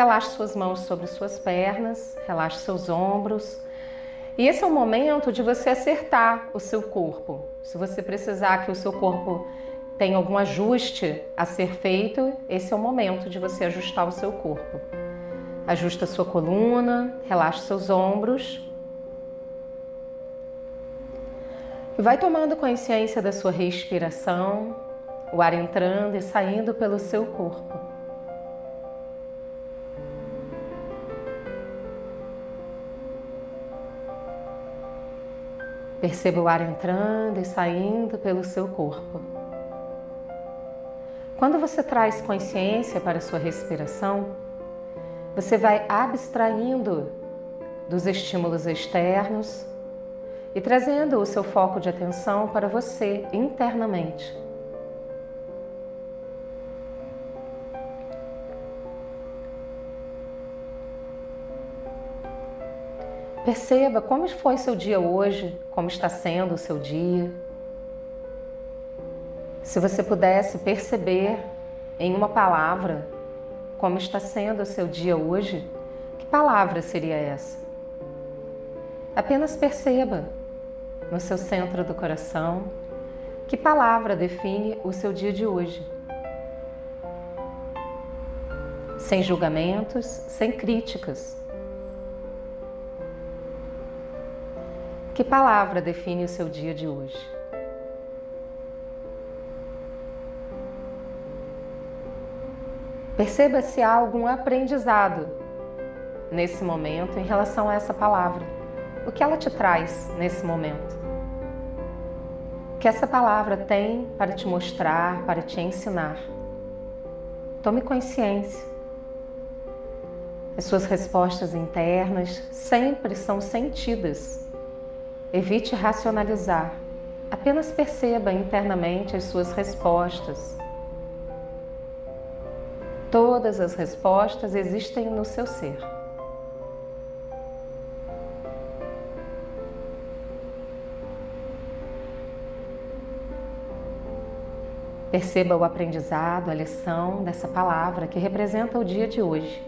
Relaxe suas mãos sobre suas pernas, relaxe seus ombros. E esse é o momento de você acertar o seu corpo. Se você precisar que o seu corpo tenha algum ajuste a ser feito, esse é o momento de você ajustar o seu corpo. Ajusta sua coluna, relaxe seus ombros. E vai tomando consciência da sua respiração, o ar entrando e saindo pelo seu corpo. Perceba o ar entrando e saindo pelo seu corpo. Quando você traz consciência para a sua respiração, você vai abstraindo dos estímulos externos e trazendo o seu foco de atenção para você internamente. Perceba como foi seu dia hoje, como está sendo o seu dia. Se você pudesse perceber em uma palavra como está sendo o seu dia hoje, que palavra seria essa? Apenas perceba no seu centro do coração que palavra define o seu dia de hoje. Sem julgamentos, sem críticas. Que palavra define o seu dia de hoje? Perceba se há algum aprendizado nesse momento em relação a essa palavra. O que ela te traz nesse momento? O que essa palavra tem para te mostrar, para te ensinar? Tome consciência. As suas respostas internas sempre são sentidas. Evite racionalizar. Apenas perceba internamente as suas respostas Todas as respostas existem no seu ser. Perceba o aprendizado, a lição dessa palavra que representa o dia de hoje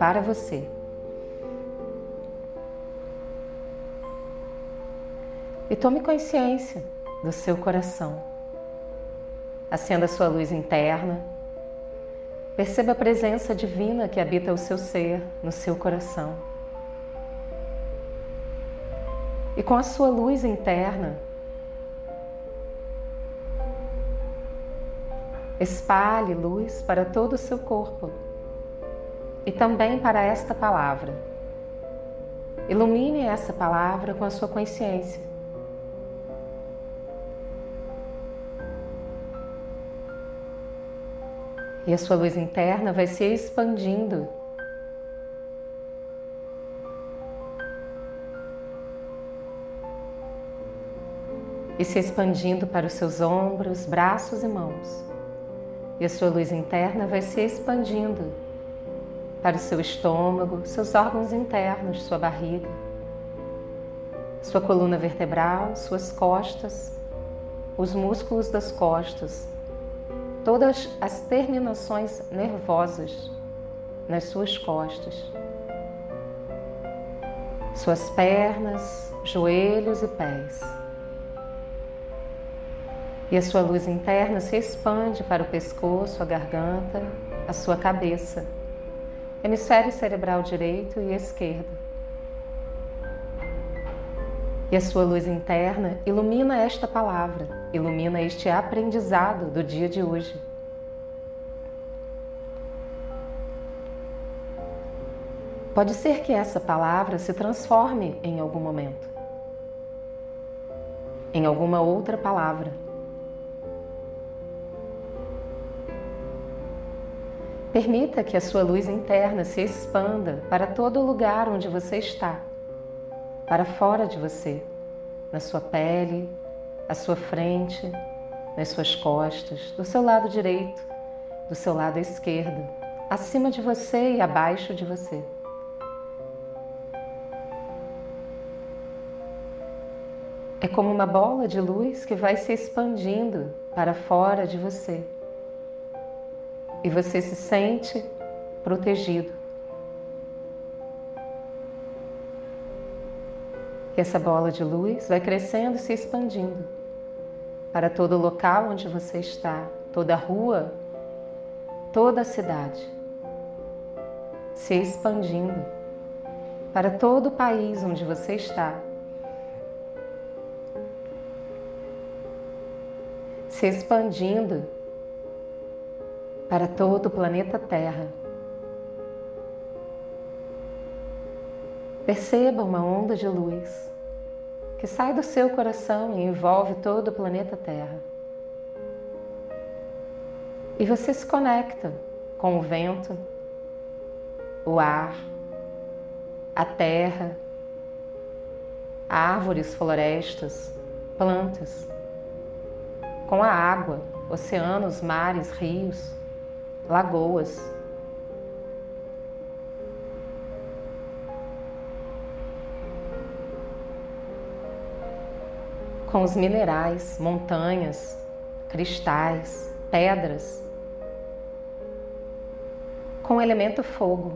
para você. E tome consciência do seu coração. Acenda a sua luz interna Perceba a presença divina que habita o seu ser, no seu coração. E com a sua luz interna, espalhe luz para todo o seu corpo e também para esta palavra. Ilumine essa palavra com a sua consciência. E a sua luz interna vai se expandindo. E se expandindo para os seus ombros, braços e mãos. E a sua luz interna vai se expandindo para o seu estômago, seus órgãos internos, sua barriga, sua coluna vertebral, suas costas, os músculos das costas, todas as terminações nervosas nas suas costas, suas pernas, joelhos e pés. E a sua luz interna se expande para o pescoço, a garganta, a sua cabeça, hemisfério cerebral direito e esquerdo. E a sua luz interna ilumina esta palavra, ilumina este aprendizado do dia de hoje. Pode ser que essa palavra se transforme em algum momento, em alguma outra palavra. Permita que a sua luz interna se expanda para todo lugar onde você está para fora de você, na sua pele, à sua frente, nas suas costas, do seu lado direito, do seu lado esquerdo, acima de você e abaixo de você. É como uma bola de luz que vai se expandindo para fora de você. E você se sente protegido que essa bola de luz vai crescendo e se expandindo para todo o local onde você está, toda a rua, toda a cidade, se expandindo para todo o país onde você está. Se expandindo para todo o planeta Terra. Perceba uma onda de luz que sai do seu coração e envolve todo o planeta Terra. E você se conecta com o vento, o ar, a terra, árvores, florestas, plantas, com a água, oceanos, mares, rios, lagoas com os minerais, montanhas, cristais, pedras, com o elemento fogo,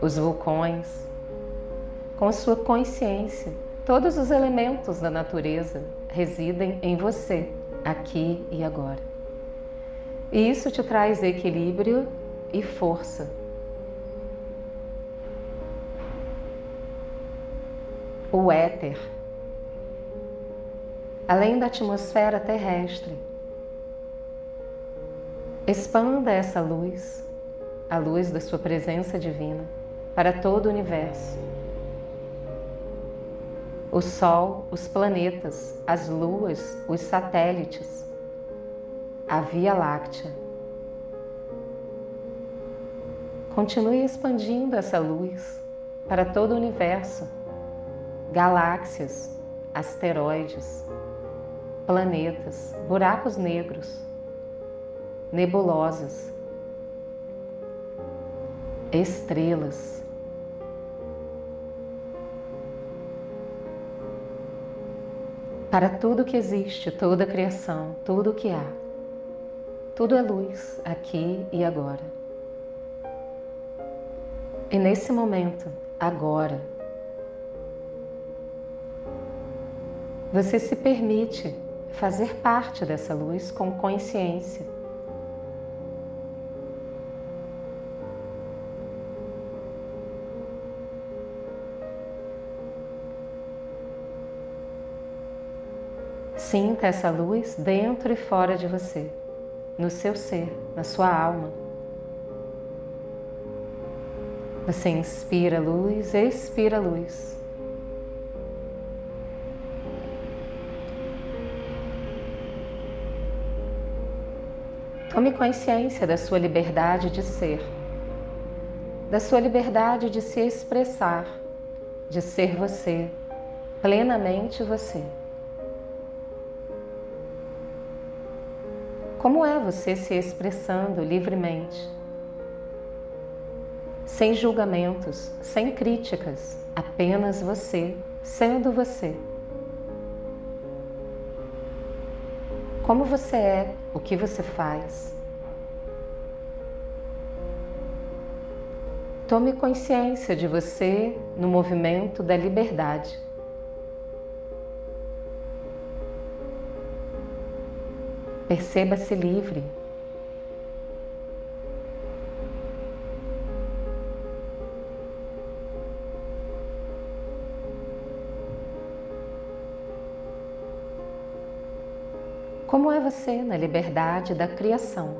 os vulcões, com sua consciência. Todos os elementos da natureza residem em você, aqui e agora. E isso te traz equilíbrio e força. O éter além da atmosfera terrestre. Expanda essa luz, a luz da sua presença divina, para todo o universo. O Sol, os planetas, as luas, os satélites, a Via Láctea. Continue expandindo essa luz para todo o universo, galáxias, asteroides, planetas, buracos negros, nebulosas, estrelas. Para tudo que existe, toda a criação, tudo o que há, tudo é luz aqui e agora. E nesse momento, agora, você se permite fazer parte dessa luz com consciência. Sinta essa luz dentro e fora de você, no seu ser, na sua alma. Você inspira luz, expira luz. Tome consciência da sua liberdade de ser, da sua liberdade de se expressar, de ser você, plenamente você. Como é você se expressando livremente? Sem julgamentos, sem críticas, apenas você, sendo você. Como você é, o que você faz. Tome consciência de você no movimento da liberdade. Perceba-se livre. Como é você na liberdade da criação?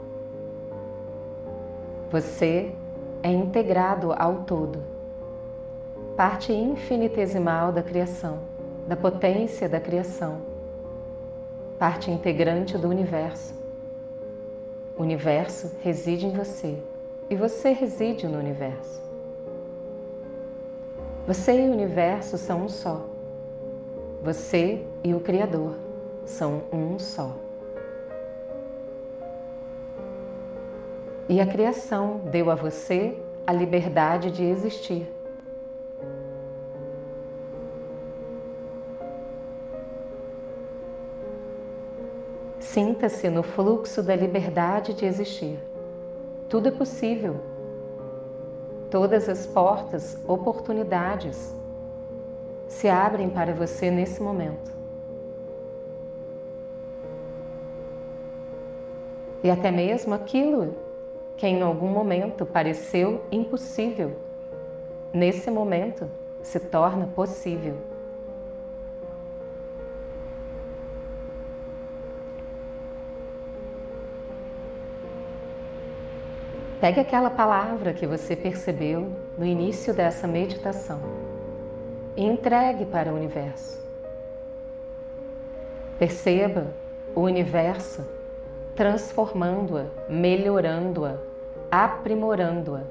Você é integrado ao todo, parte infinitesimal da criação, da potência da criação, parte integrante do universo. O universo reside em você e você reside no universo. Você e o universo são um só. Você e o Criador são um só. E a criação deu a você a liberdade de existir. Sinta-se no fluxo da liberdade de existir. Tudo é possível. Todas as portas, oportunidades se abrem para você nesse momento. E até mesmo aquilo que em algum momento pareceu impossível, nesse momento se torna possível. Pegue aquela palavra que você percebeu no início dessa meditação e entregue para o universo. Perceba o universo transformando-a, melhorando-a, aprimorando-a.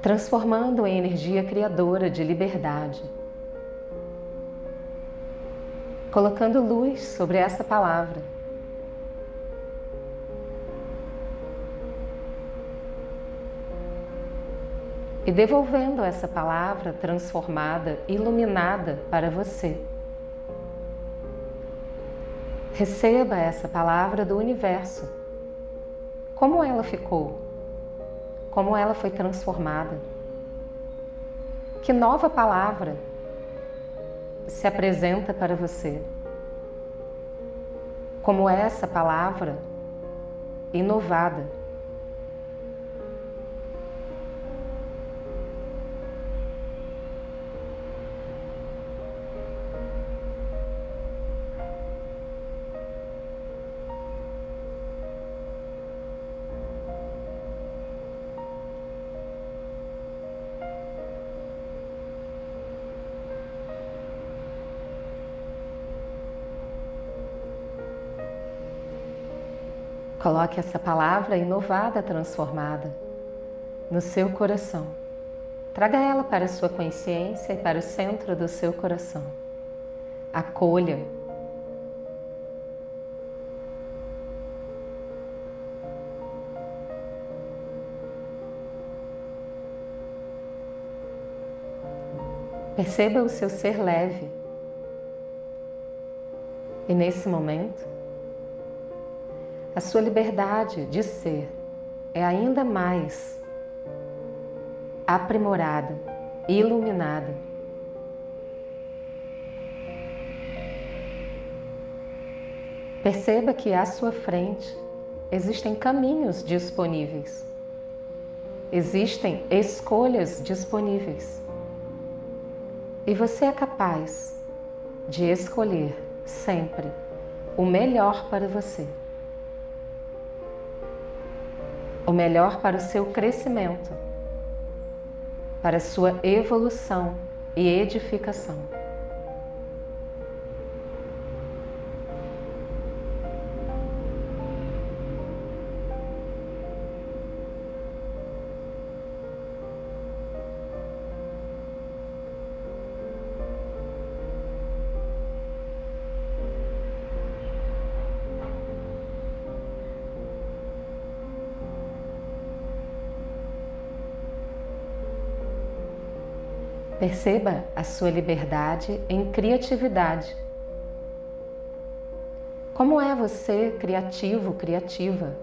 Transformando em energia criadora de liberdade. Colocando luz sobre essa palavra e devolvendo essa palavra transformada, iluminada para você. Receba essa palavra do universo. Como ela ficou? Como ela foi transformada? Que nova palavra se apresenta para você? Como essa palavra inovada? Coloque essa palavra inovada, transformada, no seu coração. Traga ela para a sua consciência e para o centro do seu coração. Acolha. Perceba o seu ser leve. E nesse momento, a sua liberdade de ser é ainda mais aprimorada, iluminada. Perceba que à sua frente existem caminhos disponíveis, existem escolhas disponíveis. E você é capaz de escolher sempre o melhor para você o melhor para o seu crescimento, para a sua evolução e edificação. Perceba a sua liberdade em criatividade. Como é você criativo, criativa?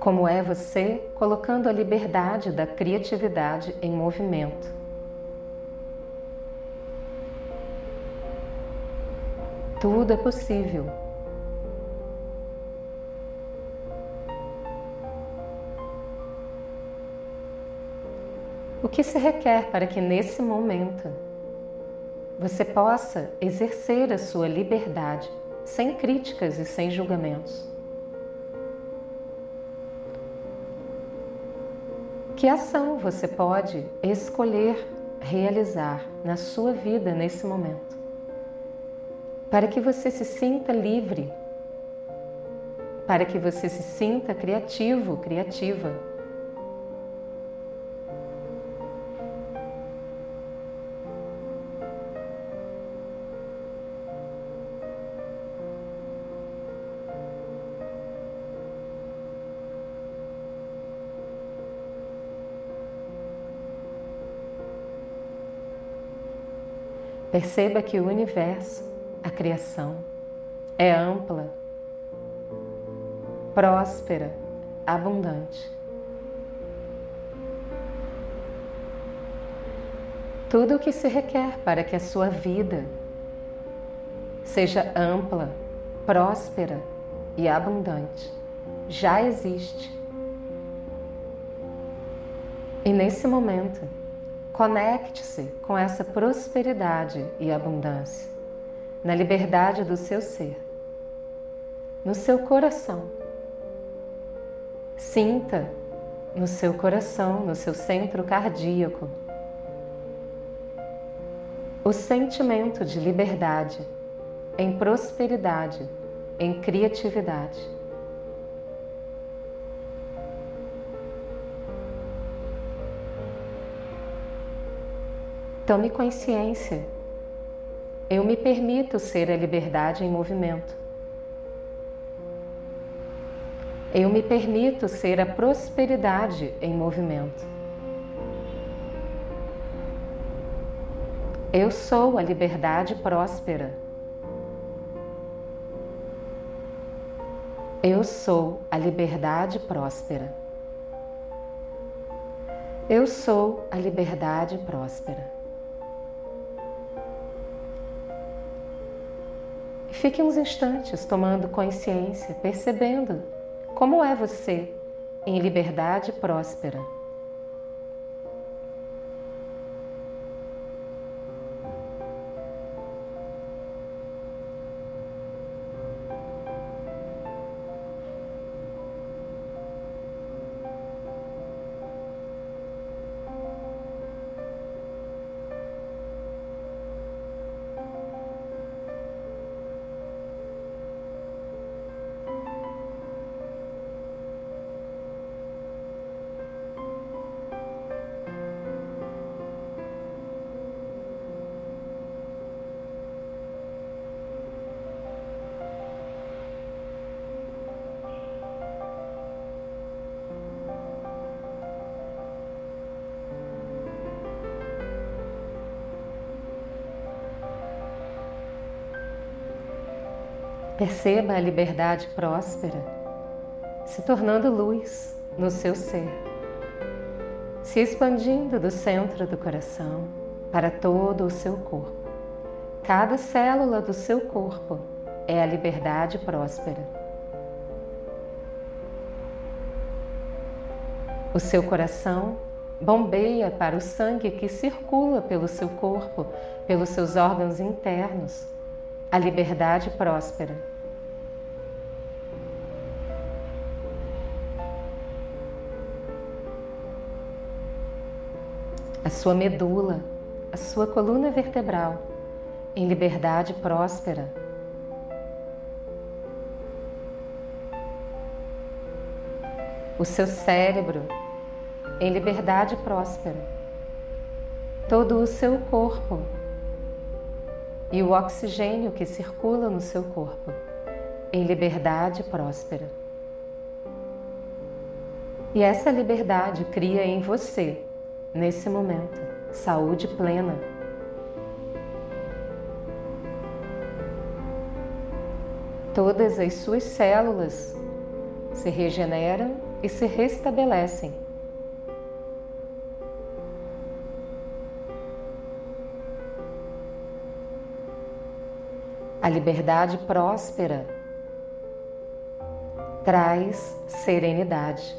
Como é você colocando a liberdade da criatividade em movimento? Tudo é possível. O que se requer para que nesse momento você possa exercer a sua liberdade sem críticas e sem julgamentos? Que ação você pode escolher realizar na sua vida nesse momento? Para que você se sinta livre, para que você se sinta criativo, criativa Perceba que o universo, a criação, é ampla, próspera, abundante. Tudo o que se requer para que a sua vida seja ampla, próspera e abundante já existe. E nesse momento, conecte-se com essa prosperidade e abundância, na liberdade do seu ser, no seu coração. Sinta no seu coração, no seu centro cardíaco, o sentimento de liberdade, em prosperidade, em criatividade. Tome consciência. Eu me permito ser a liberdade em movimento. Eu me permito ser a prosperidade em movimento. Eu sou a liberdade próspera. Eu sou a liberdade próspera. Eu sou a liberdade próspera. Fique uns instantes tomando consciência, percebendo como é você em liberdade próspera. Perceba a liberdade próspera se tornando luz no seu ser, se expandindo do centro do coração para todo o seu corpo. Cada célula do seu corpo é a liberdade próspera. O seu coração bombeia para o sangue que circula pelo seu corpo, pelos seus órgãos internos a liberdade próspera. A sua medula, a sua coluna vertebral, em liberdade próspera. O seu cérebro, em liberdade próspera. Todo o seu corpo, e o oxigênio que circula no seu corpo, em liberdade próspera. E essa liberdade cria em você, nesse momento, saúde plena. Todas as suas células se regeneram e se restabelecem A liberdade próspera traz serenidade,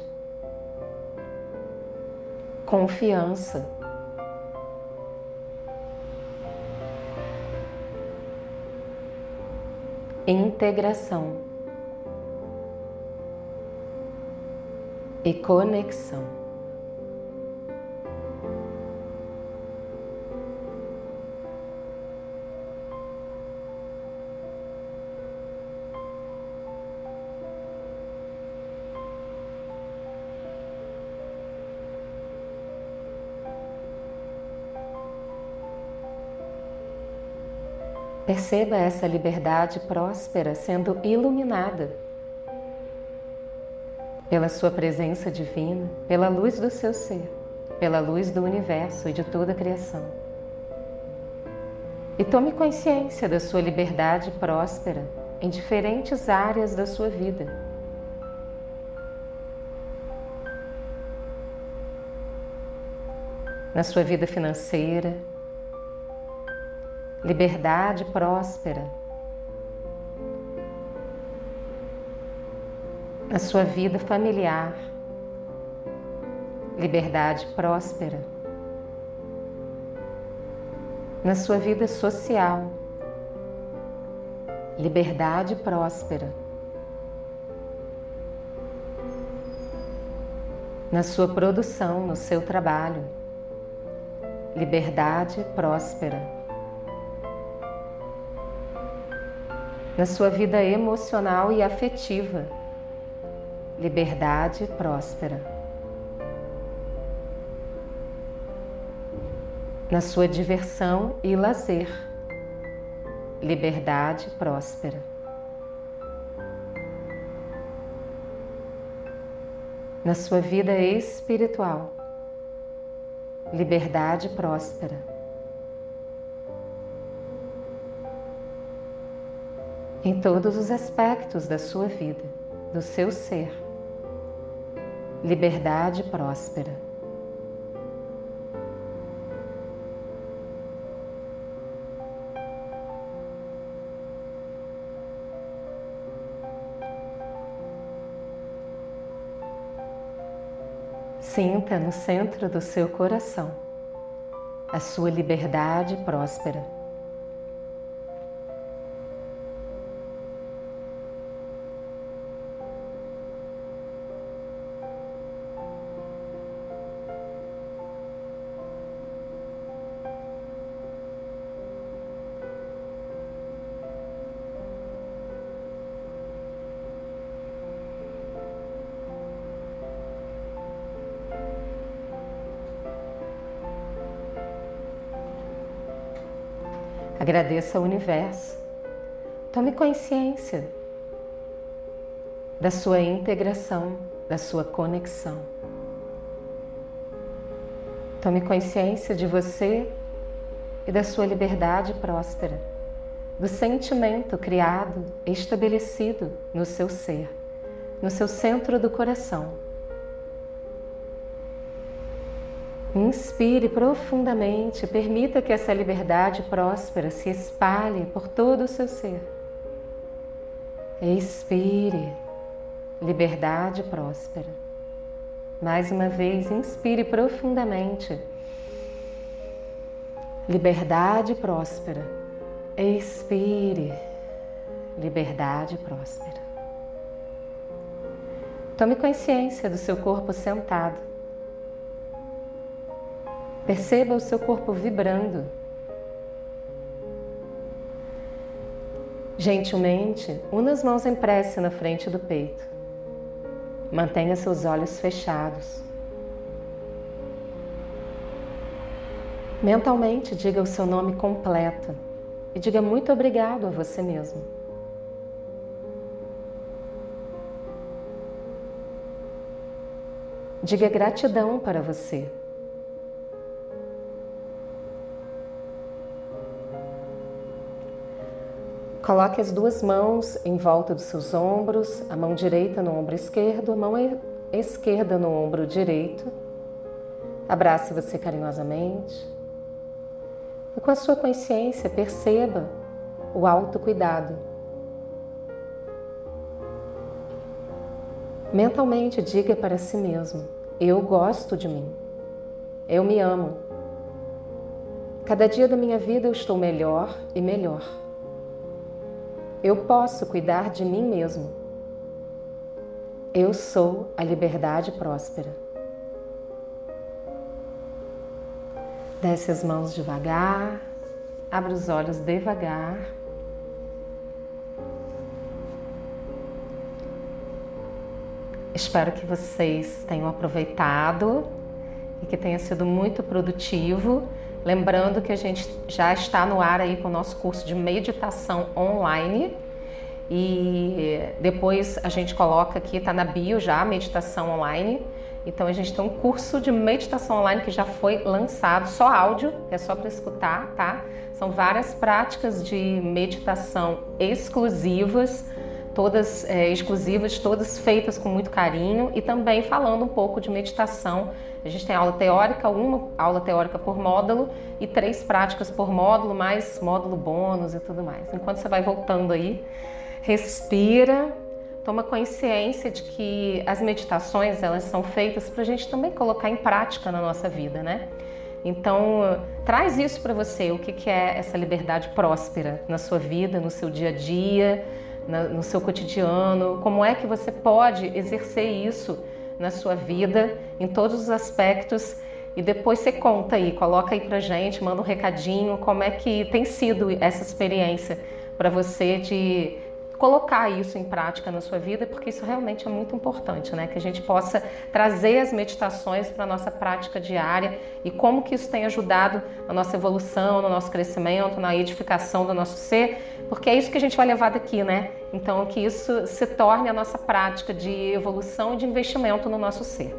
confiança, integração e conexão. Perceba essa liberdade próspera sendo iluminada pela sua presença divina, pela luz do seu ser, pela luz do universo e de toda a criação. E tome consciência da sua liberdade próspera em diferentes áreas da sua vida. Na sua vida financeira, liberdade próspera. Na sua vida familiar, liberdade próspera. Na sua vida social, liberdade próspera. Na sua produção, no seu trabalho, liberdade próspera. Na sua vida emocional e afetiva, liberdade próspera. Na sua diversão e lazer, liberdade próspera. Na sua vida espiritual, liberdade próspera. Em todos os aspectos da sua vida, do seu ser, liberdade próspera. Sinta no centro do seu coração a sua liberdade próspera. Agradeça ao universo. Tome consciência da sua integração, da sua conexão. Tome consciência de você e da sua liberdade próspera, do sentimento criado, estabelecido no seu ser, no seu centro do coração Inspire profundamente, permita que essa liberdade próspera se espalhe por todo o seu ser. Expire, liberdade próspera. Mais uma vez, inspire profundamente. Liberdade próspera. Expire, liberdade próspera. Tome consciência do seu corpo sentado. Perceba o seu corpo vibrando. Gentilmente, una as mãos em prece na frente do peito. Mantenha seus olhos fechados. Mentalmente, diga o seu nome completo e diga muito obrigado a você mesmo. Diga gratidão para você. Coloque as duas mãos em volta dos seus ombros, a mão direita no ombro esquerdo, a mão esquerda no ombro direito. Abrace você carinhosamente. E com a sua consciência, perceba o autocuidado. Mentalmente, diga para si mesmo: Eu gosto de mim. Eu me amo. Cada dia da minha vida eu estou melhor e melhor. Eu posso cuidar de mim mesmo. Eu sou a liberdade próspera. Desce as mãos devagar, abre os olhos devagar. Espero que vocês tenham aproveitado e que tenha sido muito produtivo. Lembrando que a gente já está no ar aí com o nosso curso de meditação online. E depois a gente coloca aqui, está na bio já, meditação online. Então a gente tem um curso de meditação online que já foi lançado, só áudio, é só para escutar, tá? São várias práticas de meditação exclusivas todas é, exclusivas, todas feitas com muito carinho e também falando um pouco de meditação. A gente tem aula teórica, uma aula teórica por módulo e três práticas por módulo, mais módulo bônus e tudo mais. Enquanto você vai voltando aí, respira, toma consciência de que as meditações elas são feitas para a gente também colocar em prática na nossa vida, né? Então, traz isso para você, o que, que é essa liberdade próspera na sua vida, no seu dia a dia, no seu cotidiano, como é que você pode exercer isso na sua vida, em todos os aspectos. E depois você conta aí, coloca aí pra gente, manda um recadinho, como é que tem sido essa experiência para você de colocar isso em prática na sua vida, porque isso realmente é muito importante, né? Que a gente possa trazer as meditações para nossa prática diária e como que isso tem ajudado na nossa evolução, no nosso crescimento, na edificação do nosso ser, porque é isso que a gente vai levar daqui, né? Então, que isso se torne a nossa prática de evolução e de investimento no nosso ser.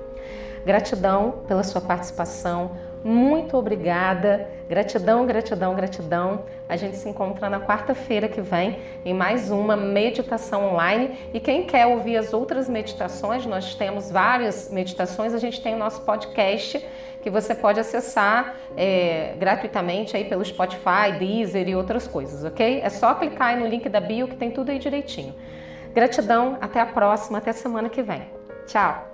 Gratidão pela sua participação. Muito obrigada. Gratidão, gratidão, gratidão. A gente se encontra na quarta-feira que vem em mais uma meditação online. E quem quer ouvir as outras meditações, nós temos várias meditações. A gente tem o nosso podcast que você pode acessar é, gratuitamente aí pelo Spotify, Deezer e outras coisas, ok? É só clicar aí no link da bio que tem tudo aí direitinho. Gratidão, até a próxima, até semana que vem. Tchau!